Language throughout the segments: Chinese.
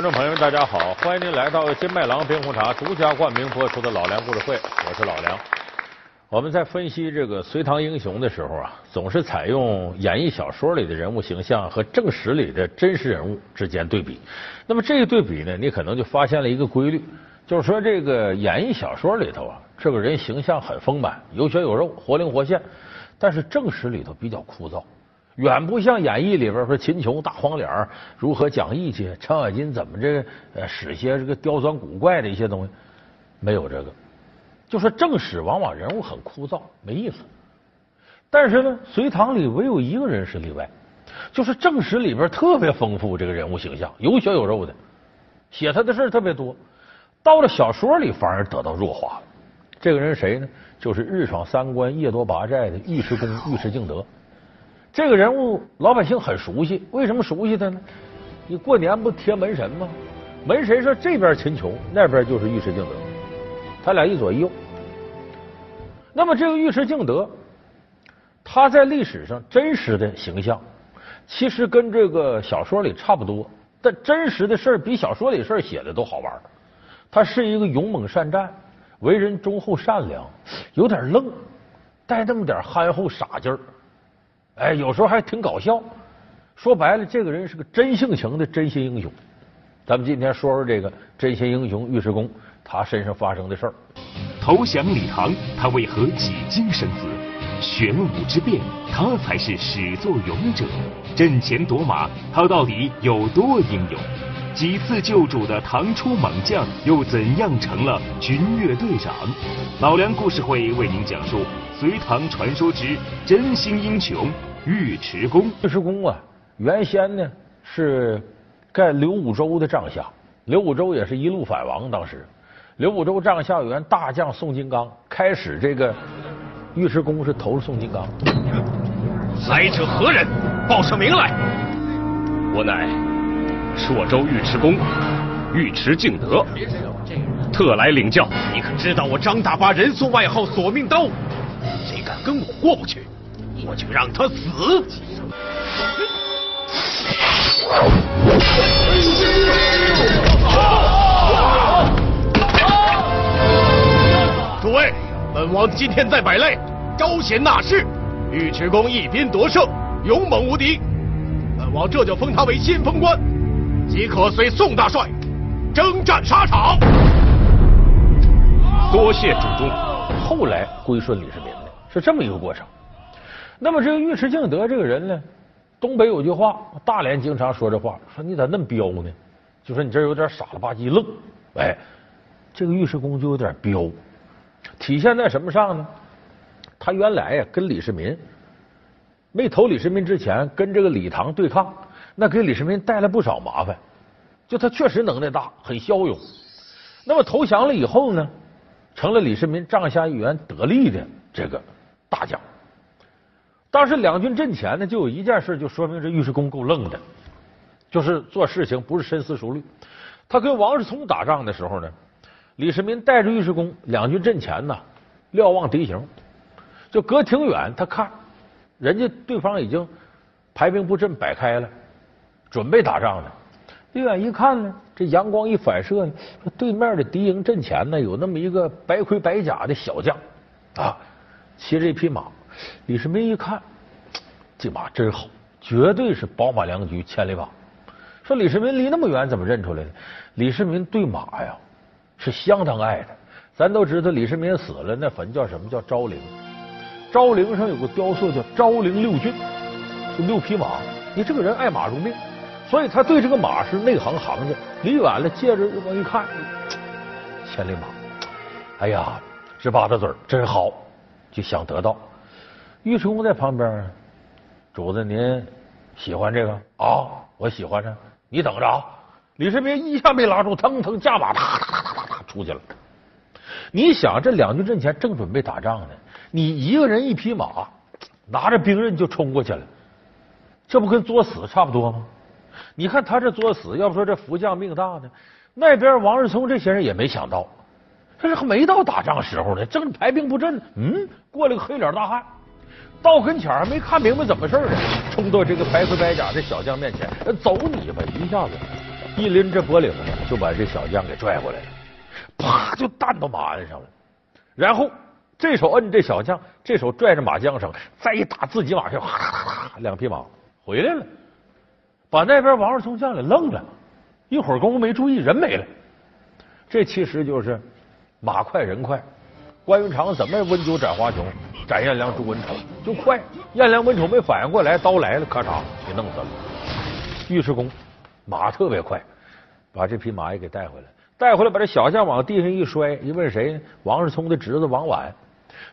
观众朋友，大家好！欢迎您来到金麦郎冰红茶独家冠名播出的《老梁故事会》，我是老梁。我们在分析这个隋唐英雄的时候啊，总是采用演绎小说里的人物形象和正史里的真实人物之间对比。那么这一对比呢，你可能就发现了一个规律，就是说这个演绎小说里头啊，这个人形象很丰满，有血有肉，活灵活现；但是正史里头比较枯燥。远不像演义里边说秦琼大黄脸如何讲义气，程咬金怎么这个呃使些这个刁钻古怪的一些东西，没有这个。就说正史往往人物很枯燥，没意思。但是呢，隋唐里唯有一个人是例外，就是正史里边特别丰富这个人物形象，有血有肉的，写他的事特别多。到了小说里反而得到弱化了。这个人谁呢？就是日闯三关、夜夺八寨的尉迟恭尉迟敬德。这个人物老百姓很熟悉，为什么熟悉他呢？你过年不贴门神吗？门神说这边秦琼，那边就是尉迟敬德，他俩一左一右。那么这个尉迟敬德，他在历史上真实的形象，其实跟这个小说里差不多，但真实的事儿比小说里事儿写的都好玩。他是一个勇猛善战，为人忠厚善良，有点愣，带那么点憨厚傻劲儿。哎，有时候还挺搞笑。说白了，这个人是个真性情的真心英雄。咱们今天说说这个真心英雄尉迟恭，他身上发生的事儿。投降李唐，他为何几经生死？玄武之变，他才是始作俑者。阵前夺马，他到底有多英勇？几次救主的唐初猛将，又怎样成了军乐队长？老梁故事会为您讲述隋唐传说之真心英雄。尉迟恭，尉迟恭啊，原先呢是盖刘武周的帐下，刘武周也是一路反王。当时刘武周帐下有员大将宋金刚，开始这个尉迟恭是投了宋金刚。来者何人？报上名来。我乃朔州尉迟恭，尉迟敬德，特来领教。你可知道我张大八人送外号索命刀？谁敢跟我过不去？我就让他死！诸位，本王今天在百擂，招贤纳士，尉迟恭一兵夺胜，勇猛无敌。本王这就封他为先锋官，即可随宋大帅征战沙场。多谢主公。后来归顺李世民的是这么一个过程。那么这个尉迟敬德这个人呢，东北有句话，大连经常说这话，说你咋那么彪呢？就说你这有点傻了吧唧愣。哎，这个尉迟恭就有点彪，体现在什么上呢？他原来呀跟李世民没投李世民之前，跟这个李唐对抗，那给李世民带来不少麻烦。就他确实能耐大，很骁勇。那么投降了以后呢，成了李世民帐下一员得力的这个大将。当时两军阵前呢，就有一件事，就说明这尉迟恭够愣的，就是做事情不是深思熟虑。他跟王世充打仗的时候呢，李世民带着尉迟恭，两军阵前呢，瞭望敌形，就隔挺远，他看人家对方已经排兵布阵摆开了，准备打仗呢。离远一看呢，这阳光一反射呢，对面的敌营阵前呢，有那么一个白盔白甲的小将啊，骑着一匹马。李世民一看，这马真好，绝对是宝马良驹千里马。说李世民离那么远，怎么认出来的？李世民对马呀是相当爱的。咱都知道，李世民死了，那坟叫什么叫昭陵？昭陵上有个雕塑叫昭陵六骏，就六匹马。你这个人爱马如命，所以他对这个马是内行行家。离远了，借着往一看，千里马，哎呀，直巴大嘴真好，就想得到。尉迟恭在旁边，主子您喜欢这个啊？我喜欢着，你等着啊！李世民一下没拉住，腾腾驾马，啪啪啪啪啪出去了。你想，这两军阵前正准备打仗呢，你一个人一匹马，拿着兵刃就冲过去了，这不跟作死差不多吗？你看他这作死，要不说这福将命大呢？那边王世充这些人也没想到，这是还没到打仗时候呢，正排兵布阵，嗯，过来个黑脸大汉。到跟前还没看明白怎么事呢，冲到这个白盔白甲的小将面前，走你吧！一下子一拎着脖领子就把这小将给拽过来了，啪就弹到马鞍上了。然后这手摁这小将，这手拽着马缰绳，再一打自己马上，两匹马回来了，把那边王世充将领愣了，一会儿功夫没注意，人没了。这其实就是马快人快。关云长怎么温酒斩华雄，斩颜良诛文丑就快。颜良文丑没反应过来，刀来了，咔嚓给弄死了。尉迟恭马特别快，把这匹马也给带回来，带回来把这小将往地上一摔，一问谁？王世充的侄子王婉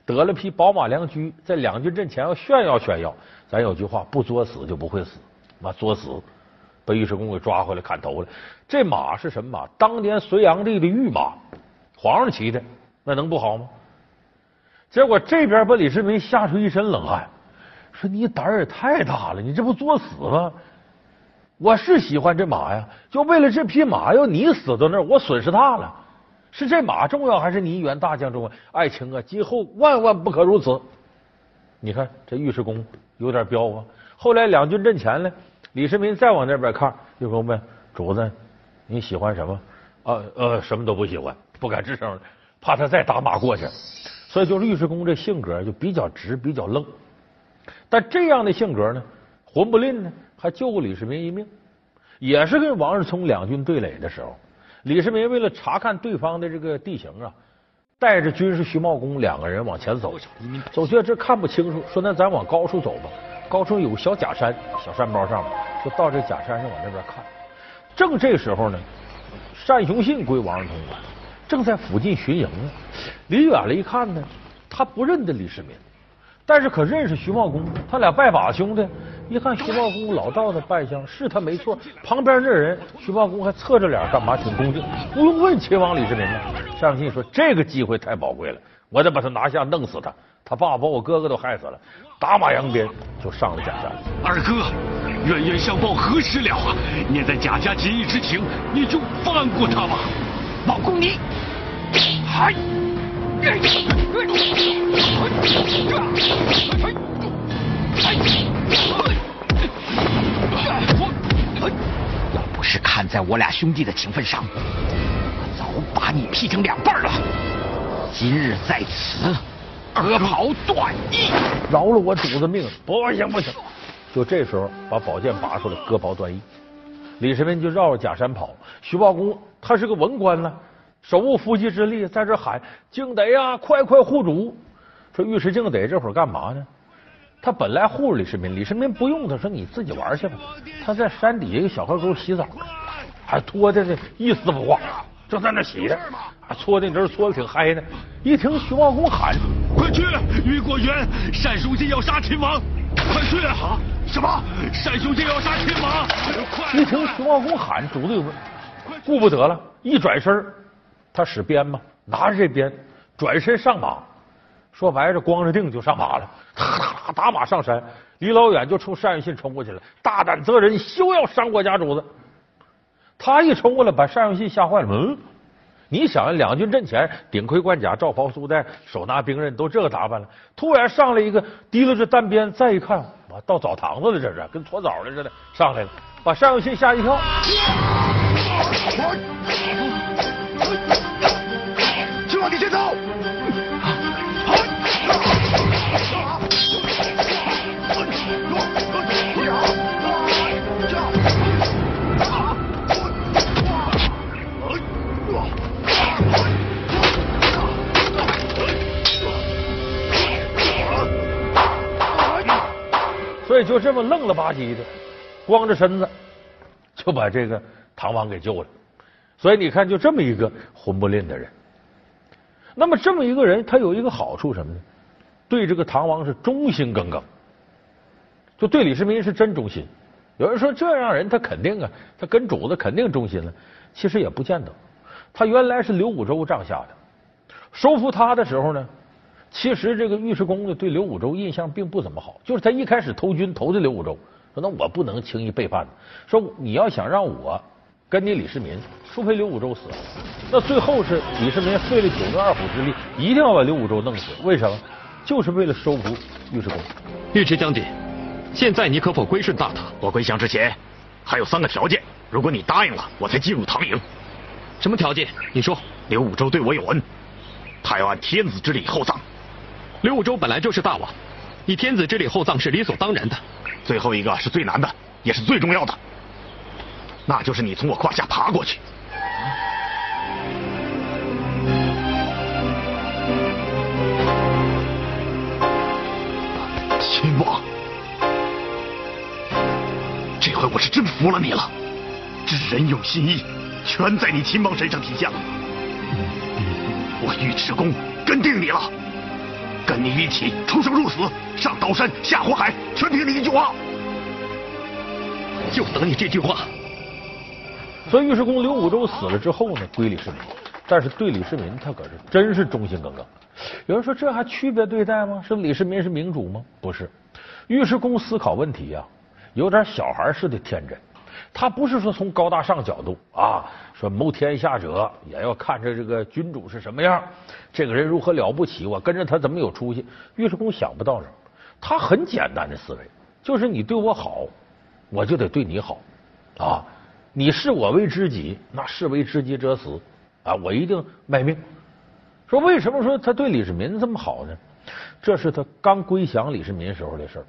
得了匹宝马良驹，在两军阵前要炫耀炫耀。咱有句话，不作死就不会死，妈作死，被尉迟恭给抓回来砍头了。这马是什么马？当年隋炀帝的御马，皇上骑的，那能不好吗？结果这边把李世民吓出一身冷汗，说：“你胆儿也太大了，你这不作死吗？我是喜欢这马呀，就为了这匹马，要你死到那儿，我损失大了。是这马重要，还是你一员大将重要？爱卿啊，今后万万不可如此。你看这尉迟恭有点彪啊。后来两军阵前呢，李世民再往那边看，尉迟恭问主子：你喜欢什么？啊呃，什么都不喜欢，不敢吱声，怕他再打马过去。”所以，就是尉迟恭这性格就比较直，比较愣。但这样的性格呢，混不吝呢，还救过李世民一命。也是跟王世充两军对垒的时候，李世民为了查看对方的这个地形啊，带着军师徐茂公两个人往前走，走去这看不清楚，说那咱往高处走吧。高处有个小假山，小山包上面，就到这假山上往那边看。正这时候呢，单雄信归王世充管。正在附近巡营呢，离远了一看呢，他不认得李世民，但是可认识徐茂公，他俩拜把兄弟。一看徐茂公老道的拜相，是他没错。旁边这人，徐茂公还侧着脸干嘛？挺恭敬。不用问，秦王李世民呢？上信说这个机会太宝贵了，我得把他拿下，弄死他。他爸把我哥哥都害死了，打马扬鞭就上了贾家。二哥，冤冤相报何时了啊？念在贾家结义之情，你就放过他吧。老公，你还要不是看在我俩兄弟的情分上，我早把你劈成两半了。今日在此，割袍断义，饶了我主子命！不行不行！就这时候把宝剑拔出来，割袍断义。李世民就绕着假山跑，徐茂公。他是个文官呢，手无缚鸡之力，在这喊：“敬德呀，快快护主！”说尉迟敬德这会儿干嘛呢？他本来护着李世民，李世民不用他，说你自己玩去吧。他在山底下一个小河沟洗澡，还脱的这一丝不挂，正在那洗呢，还搓的你这搓的挺嗨呢。一听徐茂公喊：“快去，于果元，单雄信要杀秦王！快去啊！什么？单雄信要杀秦王！快一听徐茂公喊，主子有问。顾不得了，一转身，他使鞭嘛，拿着这鞭，转身上马。说白了，光着腚就上马了，咔打马上山，离老远就冲单雄信冲过去了。大胆责人，休要伤我家主子！他一冲过来，把单雄信吓坏了。嗯，你想，两军阵前，顶盔贯甲，罩袍束带，手拿兵刃，都这个打扮了。突然上来一个，提溜着单鞭，再一看，哇，到澡堂子了，这是跟搓澡的似的，上来了，把单雄信吓一跳。你先走。所以就这么愣了吧唧的，光着身子就把这个。唐王给救了，所以你看，就这么一个混不吝的人。那么这么一个人，他有一个好处什么呢？对这个唐王是忠心耿耿，就对李世民是真忠心。有人说这样人他肯定啊，他跟主子肯定忠心了。其实也不见得。他原来是刘武周帐下的，收服他的时候呢，其实这个尉迟恭呢对刘武周印象并不怎么好，就是他一开始投军投的刘武周，说那我不能轻易背叛说你要想让我。跟你李世民，除非刘武周死了，那最后是李世民费了九牛二虎之力，一定要把刘武周弄死。为什么？就是为了收服尉迟恭。尉迟将军，现在你可否归顺大唐？我归降之前还有三个条件。如果你答应了，我才进入唐营。什么条件？你说。刘武周对我有恩，他要按天子之礼厚葬。刘武周本来就是大王，以天子之礼厚葬是理所当然的。最后一个是最难的，也是最重要的，那就是你从我胯下爬过去。秦王，这回我是真服了你了，知人有心意，全在你秦王身上体现了。我尉迟恭跟定你了，跟你一起出生入死，上刀山下火海，全凭你一句话，就等你这句话。所以尉迟恭刘武周死了之后呢，归李世民，但是对李世民他可是真是忠心耿耿。有人说这还区别对待吗？是李世民是明主吗？不是，尉迟恭思考问题呀，有点小孩似的天真。他不是说从高大上角度啊，说谋天下者也要看着这个君主是什么样，这个人如何了不起，我跟着他怎么有出息。尉迟恭想不到这，他很简单的思维，就是你对我好，我就得对你好啊。你视我为知己，那视为知己者死啊，我一定卖命。说为什么说他对李世民这么好呢？这是他刚归降李世民时候的事儿。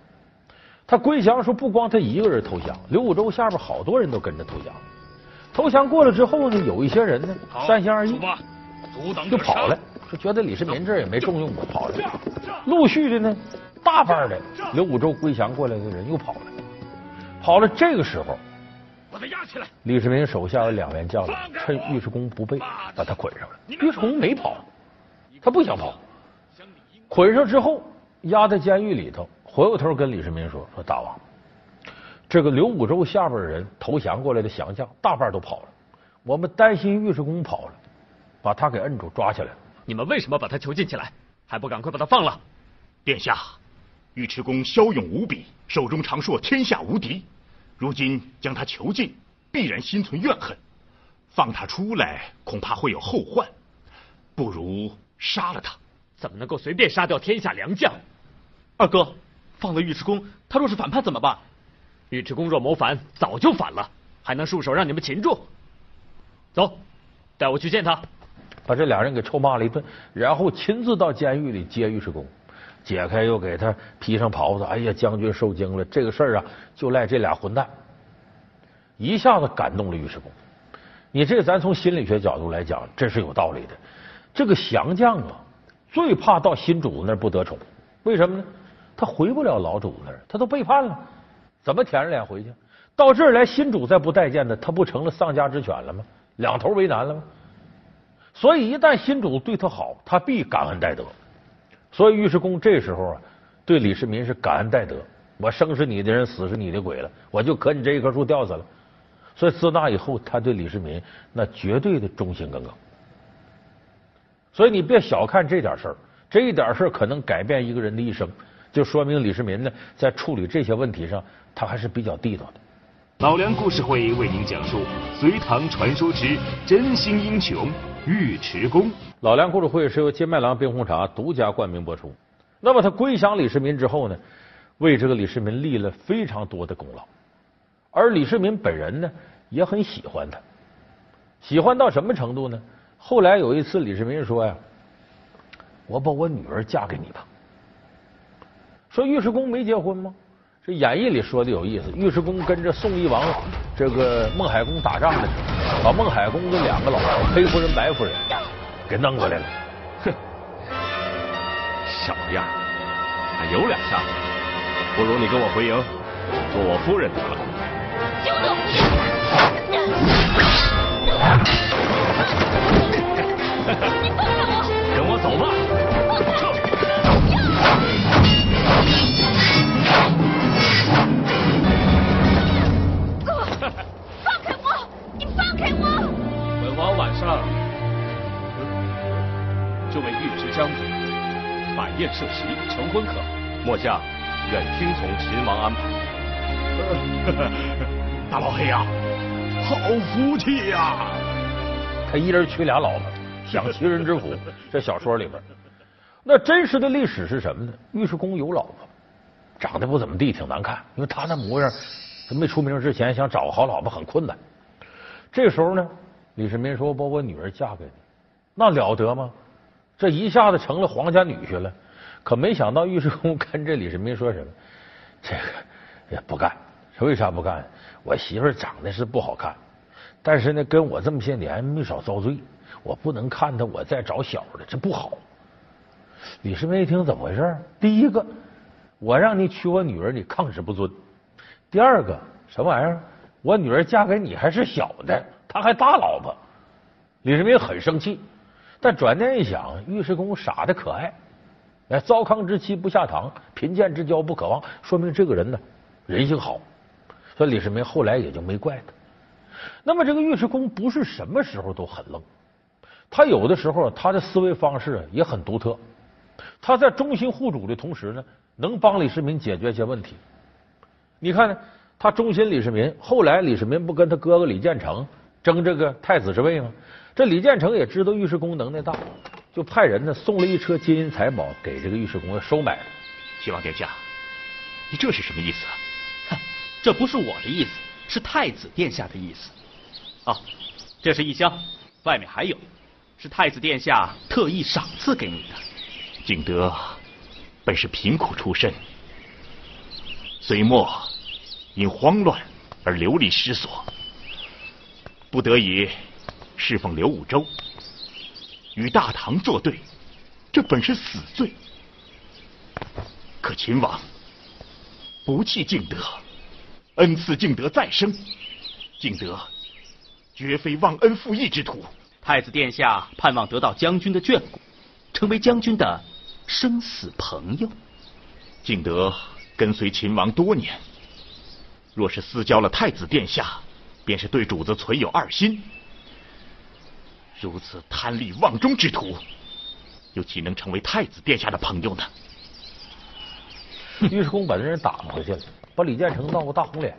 他归降说不光他一个人投降，刘武周下边好多人都跟着投降。投降过了之后呢，有一些人呢三心二意，就跑了，就觉得李世民这儿也没重用我，跑了。陆续的呢，大半的刘武周归降过来的人又跑了，跑了。这个时候，把他压起来。李世民手下有两员将领，趁尉迟恭不备，把他捆上了。尉迟恭没跑，他不想跑，捆上之后压在监狱里头。回过头跟李世民说：“说大王，这个刘武周下边的人投降过来的降将大半都跑了，我们担心尉迟恭跑了，把他给摁住抓起来了。你们为什么把他囚禁起来？还不赶快把他放了？殿下，尉迟恭骁勇无比，手中长槊天下无敌。如今将他囚禁，必然心存怨恨，放他出来恐怕会有后患，不如杀了他。怎么能够随便杀掉天下良将？二哥。”放了尉迟恭，他若是反叛怎么办？尉迟恭若谋反，早就反了，还能束手让你们擒住？走，带我去见他。把这俩人给臭骂了一顿，然后亲自到监狱里接尉迟恭，解开又给他披上袍子。哎呀，将军受惊了，这个事儿啊，就赖这俩混蛋，一下子感动了尉迟恭。你这咱从心理学角度来讲，这是有道理的。这个降将啊，最怕到新主子那不得宠，为什么呢？他回不了老主那儿，他都背叛了，怎么舔着脸回去？到这儿来，新主再不待见他，他不成了丧家之犬了吗？两头为难了吗？所以，一旦新主对他好，他必感恩戴德。所以，尉迟恭这时候啊，对李世民是感恩戴德。我生是你的人，死是你的鬼了，我就磕你这一棵树吊死了。所以，自那以后，他对李世民那绝对的忠心耿耿。所以，你别小看这点事儿，这一点事儿可能改变一个人的一生。就说明李世民呢，在处理这些问题上，他还是比较地道的。老梁故事会为您讲述隋唐传说之真心英雄尉迟恭。老梁故事会是由金麦郎冰红茶独家冠名播出。那么他归降李世民之后呢，为这个李世民立了非常多的功劳，而李世民本人呢，也很喜欢他，喜欢到什么程度呢？后来有一次，李世民说呀：“我把我女儿嫁给你吧。”说尉迟恭没结婚吗？这演义里说的有意思。尉迟恭跟着宋义王这个孟海公打仗的时候，把孟海公的两个老婆黑夫人、白夫人给弄过来了。哼，小样，还有两下子，不如你跟我回营做我夫人得了。休动！你放开我！跟我走吧。将军摆宴设席成婚可？末将愿听从秦王安排。大老黑呀，好福气呀！他一人娶俩老婆，享齐人之福。这小说里边，那真实的历史是什么呢？尉迟恭有老婆，长得不怎么地，挺难看。因为他那模样，他没出名之前，想找个好老婆很困难。这时候呢，李世民说：“把我女儿嫁给你，那了得吗？这一下子成了皇家女婿了。可没想到尉迟恭跟这李世民说什么？这个也不干。说为啥不干？我媳妇长得是不好看，但是呢，跟我这么些年没少遭罪，我不能看她我再找小的，这不好。”李世民一听怎么回事？第一个，我让你娶我女儿，你抗旨不遵；第二个，什么玩意儿？我女儿嫁给你还是小的，她还大老婆。李世民很生气，但转念一想，尉迟恭傻的可爱，哎，糟糠之妻不下堂，贫贱之交不可忘，说明这个人呢人性好。所以李世民后来也就没怪他。那么这个尉迟恭不是什么时候都很愣，他有的时候他的思维方式也很独特。他在忠心护主的同时呢，能帮李世民解决一些问题。你看，他忠心李世民，后来李世民不跟他哥哥李建成争这个太子之位吗？这李建成也知道尉迟恭能耐大，就派人呢送了一车金银财宝给这个尉迟恭收买了。齐王殿下，你这是什么意思啊？哼，这不是我的意思，是太子殿下的意思。哦，这是一箱，外面还有，是太子殿下特意赏赐给你的。景德本是贫苦出身，隋末因慌乱而流离失所，不得已侍奉刘武周，与大唐作对，这本是死罪。可秦王不弃敬德，恩赐敬德再生，敬德绝非忘恩负义之徒。太子殿下盼望得到将军的眷顾，成为将军的。生死朋友，敬德跟随秦王多年，若是私交了太子殿下，便是对主子存有二心。如此贪利忘忠之徒，又岂能成为太子殿下的朋友呢？尉迟恭把这人打回去了，把李建成闹个大红脸。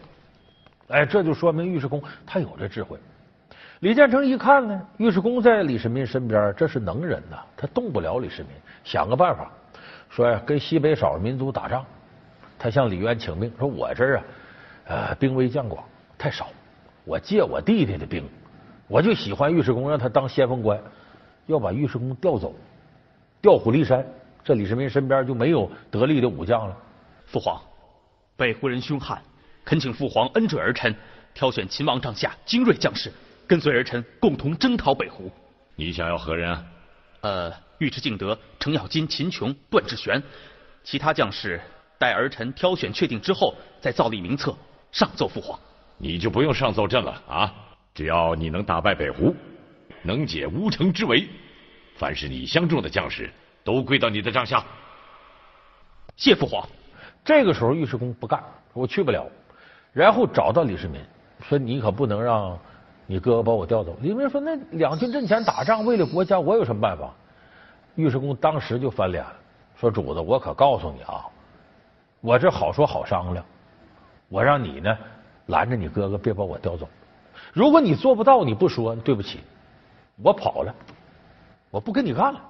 哎，这就说明尉迟恭他有这智慧。李建成一看呢，尉迟恭在李世民身边，这是能人呐，他动不了李世民。想个办法，说呀，跟西北少数民族打仗，他向李渊请命，说我这儿啊，呃，兵微将广，太少，我借我弟弟的兵，我就喜欢尉迟恭，让他当先锋官，要把尉迟恭调走，调虎离山，这李世民身边就没有得力的武将了。父皇，北胡人凶悍，恳请父皇恩准儿臣，挑选秦王帐下精锐将士。跟随儿臣共同征讨北胡。你想要何人？啊？呃，尉迟敬德、程咬金、秦琼、段志玄，其他将士待儿臣挑选确定之后，再造立名册上奏父皇。你就不用上奏朕了啊！只要你能打败北胡，能解乌城之围，凡是你相中的将士都归到你的帐下。谢父皇。这个时候尉迟恭不干，我去不了。然后找到李世民，说你可不能让。你哥哥把我调走，李明说：“那两军阵前打仗，为了国家，我有什么办法？”尉迟恭当时就翻脸了，说：“主子，我可告诉你啊，我这好说好商量，我让你呢拦着你哥哥，别把我调走。如果你做不到，你不说，对不起，我跑了，我不跟你干了，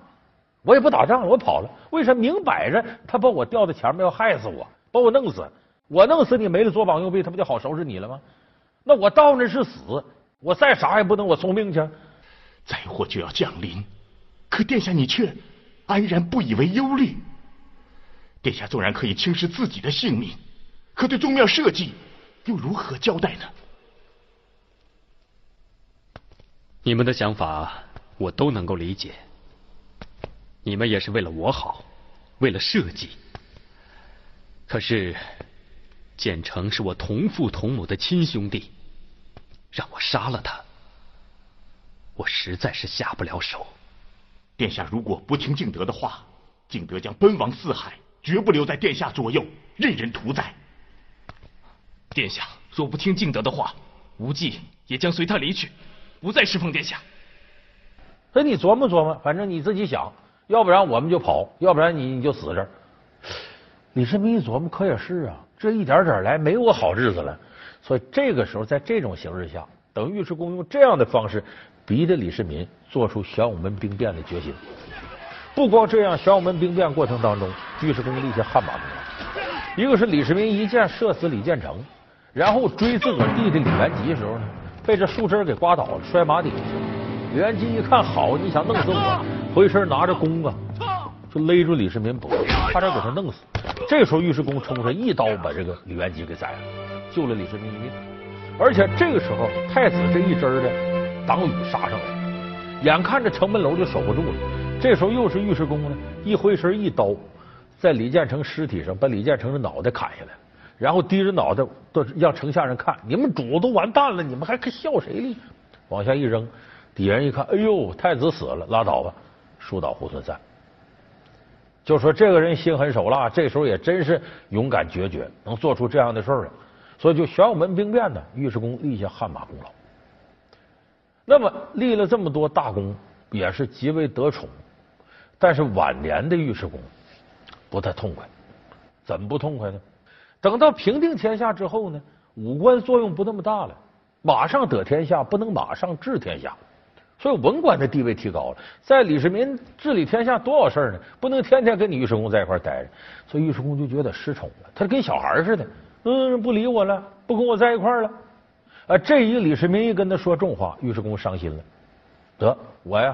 我也不打仗了，我跑了。为什么？明摆着他把我调到前面要害死我，把我弄死，我弄死你没了左膀右臂，他不就好收拾你了吗？那我到那是死。”我再傻也不能我送命去，灾祸就要降临，可殿下你却安然不以为忧虑。殿下纵然可以轻视自己的性命，可对宗庙社稷又如何交代呢？你们的想法我都能够理解，你们也是为了我好，为了社稷。可是建成是我同父同母的亲兄弟。让我杀了他，我实在是下不了手。殿下如果不听敬德的话，敬德将奔亡四海，绝不留在殿下左右，任人屠宰。殿下若不听敬德的话，无忌也将随他离去，不再侍奉殿下。那你琢磨琢磨，反正你自己想，要不然我们就跑，要不然你你就死这儿。李世民一琢磨，可也是啊，这一点点来，没我好日子了。所以这个时候，在这种形势下，等尉迟恭用这样的方式逼着李世民做出玄武门兵变的决心。不光这样，玄武门兵变过程当中，尉迟恭立下汗马功劳。一个是李世民一箭射死李建成，然后追自个儿弟弟李元吉的时候呢，被这树枝给刮倒了，摔马底下去了。李元吉一看，好，你想弄死我，回身拿着弓啊，就勒住李世民脖子，差点给他弄死。这时候尉迟恭冲出来，一刀把这个李元吉给宰了，救了李世民一命。而且这个时候，太子这一支的党羽杀上来，眼看着城门楼就守不住了。这时候又是尉迟恭呢，一回身一刀，在李建成尸体上把李建成的脑袋砍下来，然后低着脑袋都让城下人看，你们主都完蛋了，你们还笑谁哩？往下一扔。底下人一看，哎呦，太子死了，拉倒吧，树倒猢狲散。就说这个人心狠手辣，这时候也真是勇敢决绝，能做出这样的事儿来。所以就玄武门兵变呢，尉迟恭立下汗马功劳。那么立了这么多大功，也是极为得宠。但是晚年的尉迟恭不太痛快，怎么不痛快呢？等到平定天下之后呢，武官作用不那么大了，马上得天下不能马上治天下。所以文官的地位提高了，在李世民治理天下多少事儿呢？不能天天跟你尉迟恭在一块待着，所以尉迟恭就觉得失宠了，他跟小孩似的，嗯，不理我了，不跟我在一块了。啊，这一李世民一跟他说重话，尉迟恭伤心了，得我呀，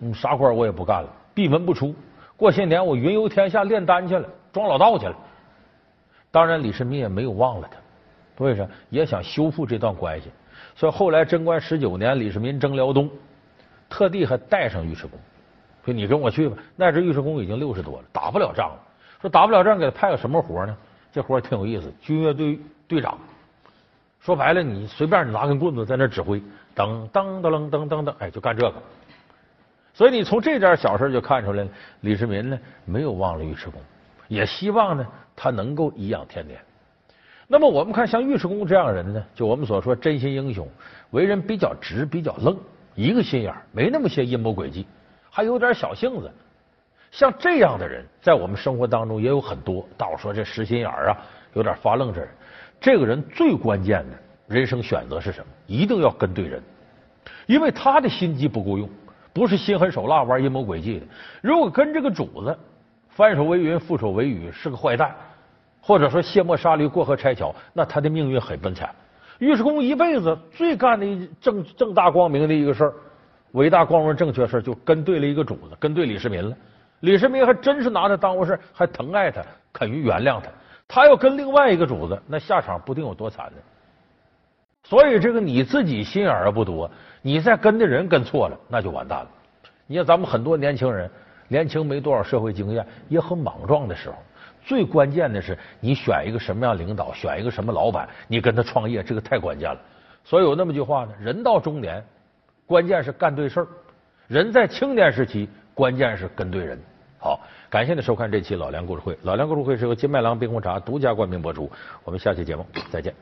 嗯，啥官我也不干了，闭门不出，过些年我云游天下炼丹去了，装老道去了。当然，李世民也没有忘了他，为啥？也想修复这段关系。所以后来贞观十九年，李世民征辽东，特地还带上尉迟恭，说你跟我去吧。那时尉迟恭已经六十多了，打不了仗了。说打不了仗，给他派个什么活呢？这活挺有意思，军乐队队长。说白了，你随便你拿根棍子在那指挥，噔噔噔噔噔噔，哎，就干这个。所以你从这点小事就看出来了，李世民呢没有忘了尉迟恭，也希望呢他能够颐养天年。那么我们看像尉迟恭这样的人呢，就我们所说真心英雄，为人比较直，比较愣，一个心眼没那么些阴谋诡计，还有点小性子。像这样的人，在我们生活当中也有很多。大伙说这实心眼啊，有点发愣这人。这个人最关键的人生选择是什么？一定要跟对人，因为他的心机不够用，不是心狠手辣玩阴谋诡计的。如果跟这个主子翻手为云，覆手为雨，是个坏蛋。或者说卸磨杀驴过河拆桥，那他的命运很悲惨。尉迟恭一辈子最干的正正大光明的一个事儿，伟大光荣正确事儿，就跟对了一个主子，跟对李世民了。李世民还真是拿他当回事，还疼爱他，肯于原谅他。他要跟另外一个主子，那下场不定有多惨呢。所以这个你自己心眼儿不多，你再跟的人跟错了，那就完蛋了。你看咱们很多年轻人，年轻没多少社会经验，也很莽撞的时候。最关键的是，你选一个什么样领导，选一个什么老板，你跟他创业，这个太关键了。所以有那么句话呢：人到中年，关键是干对事儿；人在青年时期，关键是跟对人。好，感谢您收看这期老梁故事会。老梁故事会是由金麦郎冰红茶独家冠名播出。我们下期节目再见。